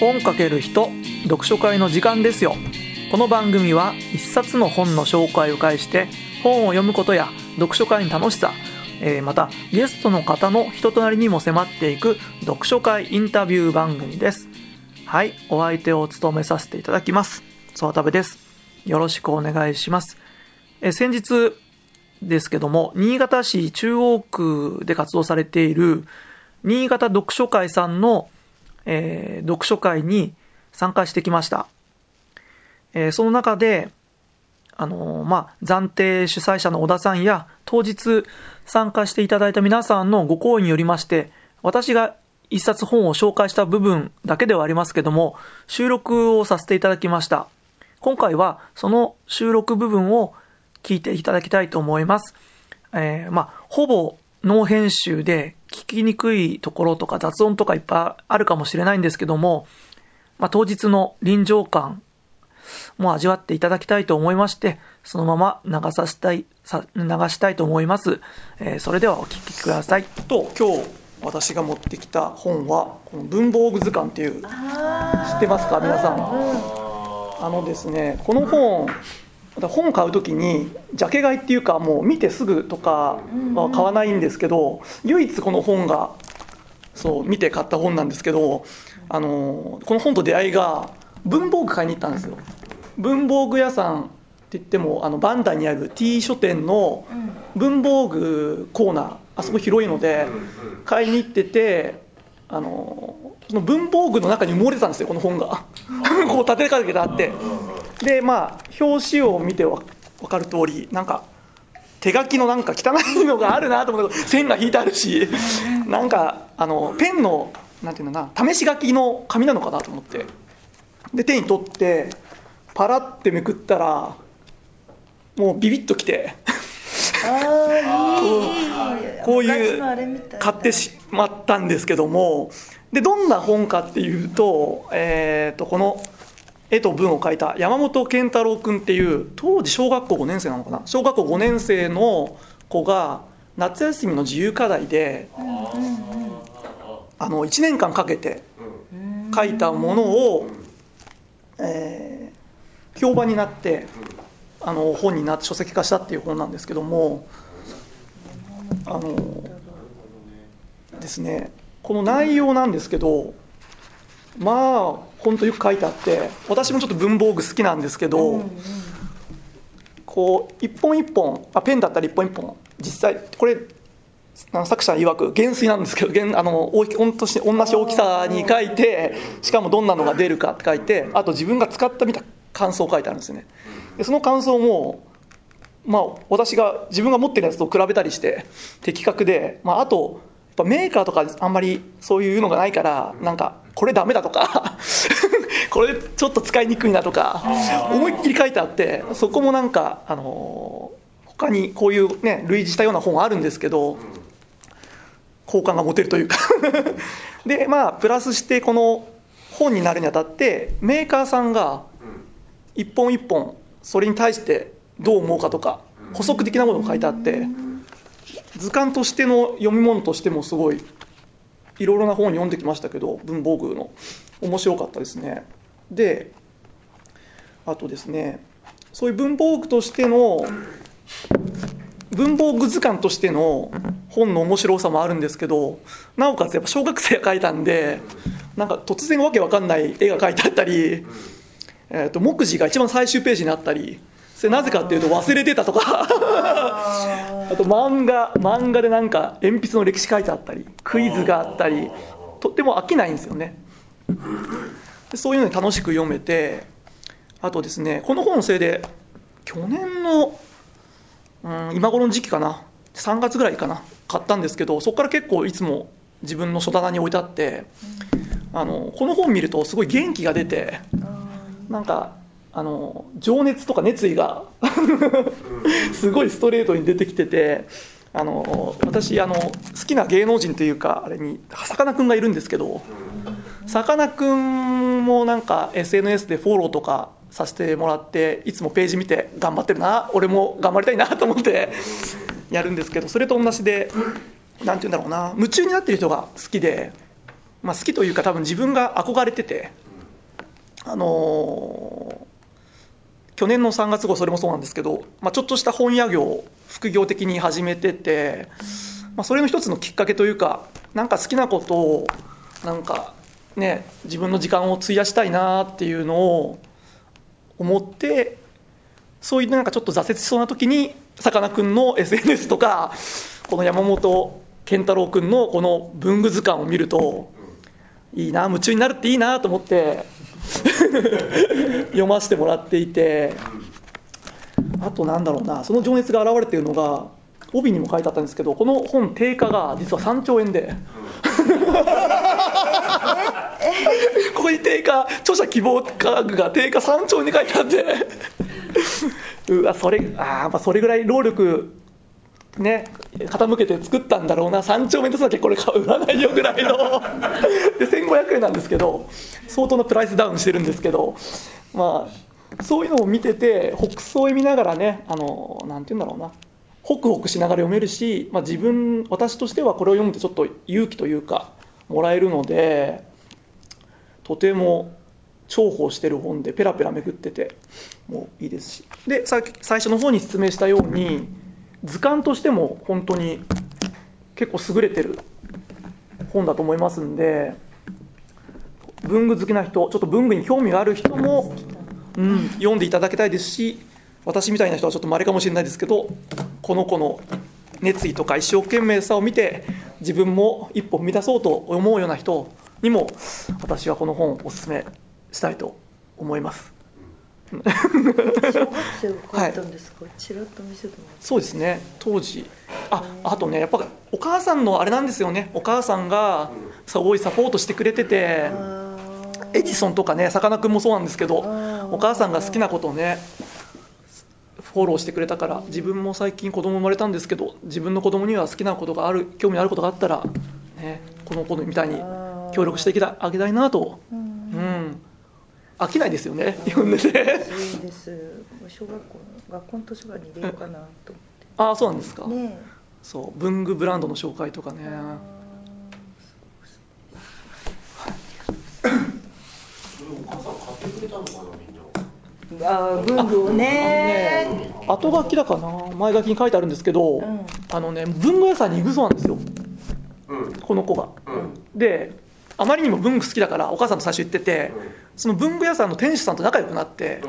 本かける人読書会の時間ですよ。この番組は一冊の本の紹介を介して本を読むことや読書会の楽しさ、えーまたゲストの方の人となりにも迫っていく読書会インタビュー番組です。はいお相手を務めさせていただきます。曽田部です。よろしくお願いします。えー先日ですけども新潟市中央区で活動されている新潟読書会さんの、えー読書会に参加してきました。えーその中で、あのーまあ、暫定主催者の小田さんや、当日参加していただいた皆さんのご好意によりまして、私が一冊本を紹介した部分だけではありますけども、収録をさせていただきました。今回はその収録部分を聞いていただきたいと思います。えーまあ、ほぼノー編集で聞きにくいところとか雑音とかいっぱいあるかもしれないんですけども、まあ、当日の臨場感も味わっていただきたいと思いまして、そのまま流させたい、さ流したいと思います。えーそれではお聞きください。と、今日私が持ってきた本は、この文房具図鑑っていう、知ってますか皆さん。あのですね、この本、本買うときに、ジャケ買いっていうか、もう見てすぐとかは買わないんですけど、唯一この本が、そう、見て買った本なんですけど、あのこの本と出会いが、文房具買いに行ったんですよ。文房具屋さんって言っても、あのバンダイにある T 書店の文房具コーナー、あそこ広いので、買いに行ってて、あのその文房具の中に埋もれてたんですよ、この本が。こう立てかけてあって。で、まあ、表紙を見てわ分かる通り、なんか、手書きのなんか汚いのがあるなと思って、線が引いてあるし、なんか、あの、ペンの、なんていうのかな、試し書きの紙なのかなと思って。で、手に取って、パラってめくったら、もうビビッときて、こういう買ってしまったんですけども。でどんな本かっていうと,、えー、とこの絵と文を書いた山本健太郎君っていう当時小学校5年生なのかな？小学校5年生の子が夏休みの自由課題であの1年間かけて書いたものを、えー評判になってあの本になって書籍化したっていう本なんですけどもあのですねこの内容なんですけどまあ本当よく書いてあって私もちょっと文房具好きなんですけど、こう一本一本あペンだったら一本一本実際これ作者曰く減衰なんですけど減あの大き同じ同じ大きさに書いてしかもどんなのが出るかって書いてあと自分が使ってみた感想を書いてあるんですよね。でその感想もまあ、私が自分が持ってるやつと比べたりして的確で、まあ、あとやっぱメーカーとかあんまりそういうのがないからなんかこれダメだとか これちょっと使いにくいなとか思いっきり書いてあってそこもなんか、あの他にこういうね類似したような本あるんですけど好感が持てるというか。でまあプラスしてこの本になるにあたってメーカーさんが一本一本それに対してどう思うかとか補足的なものが書いてあって図鑑としての読み物としてもすごいいろいろな本を読んできましたけど文房具の。面白かったですね。であとですねそういう文房具としての文房具図鑑としての本の面白さもあるんですけどなおかつやっぱ小学生が描いたんでなんか突然わけわかんない絵が描いてあったり、えー、と目次が一番最終ページにあったりそれなぜかっていうと忘れてたとか。あと漫画漫画でなんか鉛筆の歴史書いてあったりクイズがあったりとっても飽きないんですよね。でそういうのに楽しく読めてあとですねこの本のせいで去年の、うん、今頃の時期かな3月ぐらいかな買ったんですけどそこから結構いつも自分の書棚に置いてあってあのこの本見るとすごい元気が出てなんかあの情熱とか熱意が すごいストレートに出てきててあの私あの好きな芸能人というかあれにさかなクンがいるんですけどさかなクンもなんか SNS でフォローとかさせてもらっていつもページ見て頑張ってるな俺も頑張りたいなと思ってやるんですけどそれと同じで何て言うんだろうな夢中になってる人が好きで、まあ、好きというか多分自分が憧れててあのー去年の3月号それもそうなんですけど、まあ、ちょっとした本屋業を副業的に始めてて、まあ、それの一つのきっかけというかなんか好きなことをなんかね自分の時間を費やしたいなっていうのを思ってそういうなんかちょっと挫折しそうな時にさかなクンの SNS とかこの山本健太郎君のこの文具図鑑を見るといいな夢中になるっていいなと思って 読ませてもらっていてあとなんだろうなその情熱が現れているのが帯にも書いてあったんですけどこの本定価が実は3兆円で。ここに定価著者希望価格が定価3兆円で書いてあって。うわそれあーまあそれぐらい労力ね傾けて作ったんだろうな。3丁目とだけこれ買う売らないよぐらいの。で1500円なんですけど相当なプライスダウンしてるんですけど。まあそういうのを見てて北総へ見ながらねあのなんて言うんだろうな。ホクホクしながら読めるし、まあ、自分私としてはこれを読むとちょっと勇気というかもらえるのでとても重宝してる本でペラペラめくっててもういいですし。でさ最初の方に説明したように図鑑としても本当に結構優れてる本だと思いますんで文具好きな人ちょっと文具に興味がある人も、うん、読んでいただきたいですし私みたいな人はちょっと稀かもしれないですけどこの子の熱意とか一生懸命さを見て自分も一歩踏み出そうと思うような人にも私はこの本をおすすめしたいと思います。小学生が書いたんですか、ちらっと見せてもらって。そうですね。当時。ああとねやっぱお母さんのあれなんですよね。お母さんがすごいサポートしてくれててあエジソンとかねさかなクンもそうなんですけどー。お母さんが好きなことをねフォローしてくれたから自分も最近子供生まれたんですけど自分の子供には好きなことがある興味のあることがあったら、ね、この子みたいに協力してあげたいなと、飽きないですよね読ん。でていいです。小学校の学校の図書館に入れようかなと思って。ああそうなんですか、ねそう文具ブランドの紹介とかね。えあそれお母さん買ってくれたのかなみんな。ーあー文具をね。後書きだかな。前書きに書いてあるんですけど、うん。あのね文具屋さんに行くそうなんですよ。うん。この子が。うん。であまりにも文具好きだからお母さんと最初行ってて、その文具屋さんの店主さんと仲良くなって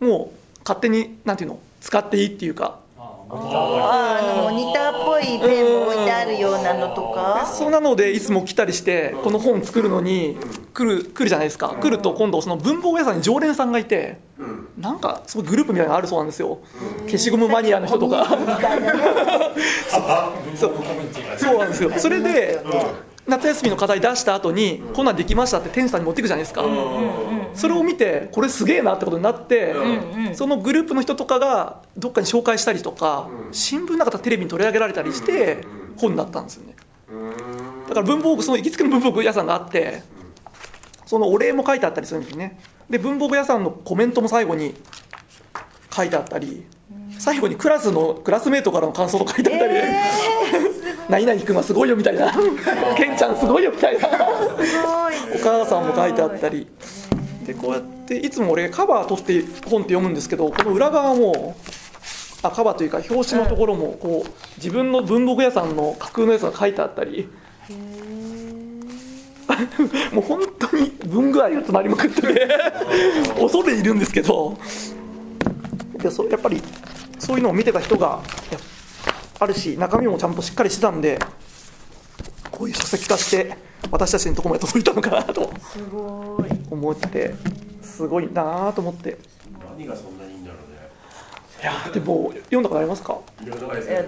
う、ん。もう勝手になんていうの使っていいっていうか。あー。あのモニターっぽいペンも置いてあるようなのとか？そうなのでいつも来たりしてこの本作るのに来る来るじゃないですか。来ると今度その文房具屋さんに常連さんがいてうん。なんかすごいグループみたいなのがあるそうなんですよ。消しゴムマニアの人とかみたいなね。そうそうなんですよ。それで夏休みの課題出した後にこんなんできましたって店主さんに持っていくじゃないですか。それを見てこれすげえなってことになってそのグループの人とかがどっかに紹介したりとかうん。新聞なかったらテレビに取り上げられたりして本になったんですよね。うん。だから文房具その行きつけの文房具屋さんがあってそのお礼も書いてあったりするんですよね。で文房具屋さんのコメントも最後に書いてあったり最後にクラスのクラスメートからの感想と書いてあったり、何々君はすごいよみたいな。ケンちゃんすごいよみたいな。すごいお母さんも書いてあったり。でこうやっていつも俺カバー取って本って読むんですけどこの裏側もあカバーというか表紙のところもこう自分の文房具屋さんの架空のやつが書いてあったり。もう本当に文具愛が詰まりまくってて恐れ入るんですけど。でそやっぱりそういうのを見てた人がやあるし中身もちゃんとしっかりしてたんでこういう書籍化して私たちのところまで届いたのかなとすごい。思ってすごいなと思ってやーでも読んだことありますか？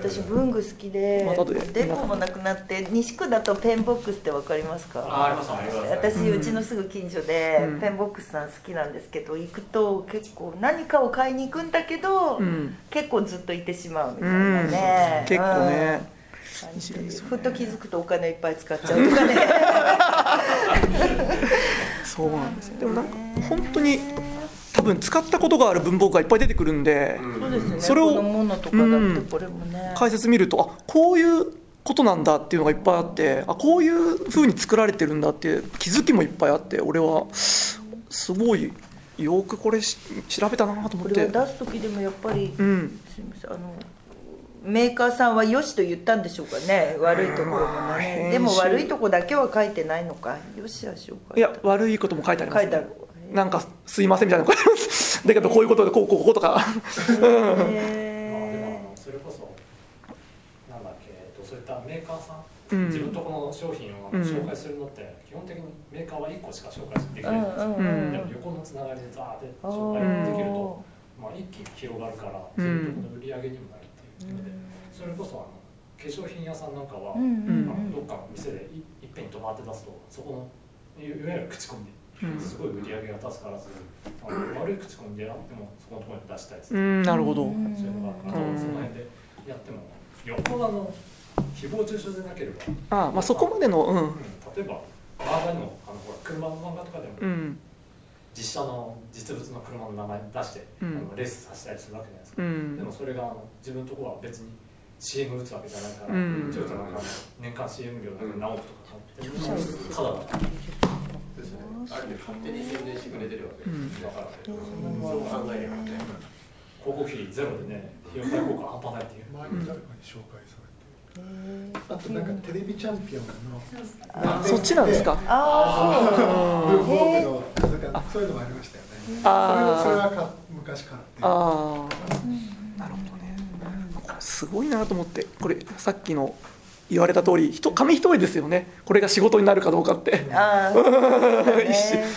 私文具好きでまた後でデコもなくなって西区だとペンボックスってわかりますか？あありますあります。私うんうちのすぐ近所でうん。ペンボックスさん好きなんですけど行くと結構何かを買いに行くんだけど、うん。結構ずっといてしまうみたいうんなね、結構ねう。ん。感じでふっと気づくとお金いっぱい使っちゃうとかね。そうなんですよ。でもなんか本当に多分使ったことがある文房具がいっぱい出てくるんで、うん。そうですよねそれをこのとかだってこれもね、解説見るとあこういうことなんだっていうのがいっぱいあってあこういう風に作られてるんだっていう気づきもいっぱいあって俺はすごいよくこれし調べたなと思って。これは出す時でもやっぱり、うん。すみませんあのメーカーさんはよしと言ったんでしょうかね。悪いところもまあねでも悪いとこだけは書いてないのか。よしはしようか。いや悪いことも書いてあります、書いてあるなんかすいませんみたいなだけどこういうことでこうこうこうとか。うん。まあでもあへのそれこそなんだっけ、えっと、そういったメーカーさん、うん。自分とこの商品をうん紹介するのって基本的にメーカーは1個しか紹介できない。んですよ、うん。でも横のつながりでザーってー紹介できるとあ、まあ、一気に広がるからうん自分とこの売り上げにもなるっていうので、それこそあの化粧品屋さんなんかは、あのどっかの店でいいっぺんに泊まって出すとそこのいいわゆる口コミうんですごい売り上げが立つから、あの悪い口コミであってもそこのところに出したいです、うんなるほど。うん。そういうのがあとうん。その辺でやってもよっぽどあの誹謗中傷でなければ、あまあそこまでのうん。うん。例えば漫画にもあのほら車の漫画とかでも、うん。実写の実物の車の名前出して、うん。あのレースさせたりするわけじゃないですか、うん。でもそれがあの自分のところは別に CM 打つわけじゃないから、うん。トヨタなんかの年間 CM 料だけ何億とか買ってるのうん。ただだからですね。ある意味勝手に宣伝してくれてるわけ。うん。だからそう考えればね。広告費ゼロでね費用対効果半端ないっていう、誰かに紹介されて、あとなんかテレビチャンピオンのあそっちなんですか？あブルー。ボーグのなんかそういうのもありましたよね。あー。それはか昔からって。いうああなるほどね。すごいなと思って。これさっきの言われた通り人紙一重ですよね。これが仕事になるかどうかって。あーそうだね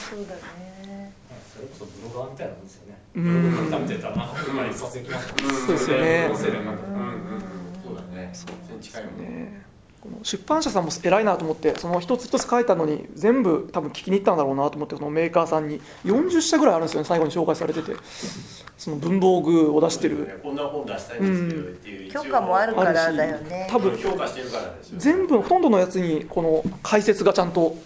そうだね。それこそブロガーみたいなんですよね、うん。ブログ書いてたらなんか今一冊ましたそうですよね音声でなんかうんうん。そうだね。全然近いもんねねこの出版社さんも偉いなと思ってその一つ一つ書いたのに全部多分聞きに行ったんだろうなと思ってこのメーカーさんに。40社ぐらいあるんですよね最後に紹介されてて。その文房具を出してる。こんな本出したいんですけどっていう一応許可もあるからだよね。多分評価してるからですよ全部ほとんどのやつにこの解説がちゃんと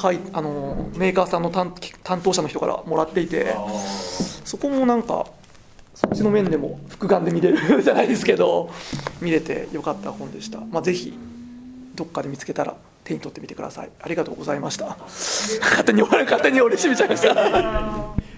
書いあのメーカーさんの担担当者の人からもらっていてあそこもなんかそっちの面でも複眼で見れるじゃないですけど見れてよかった本でした、まあ、ぜひどっかで見つけたら手に取ってみてください。ありがとうございました。勝手に勝手に俺締めちゃいました。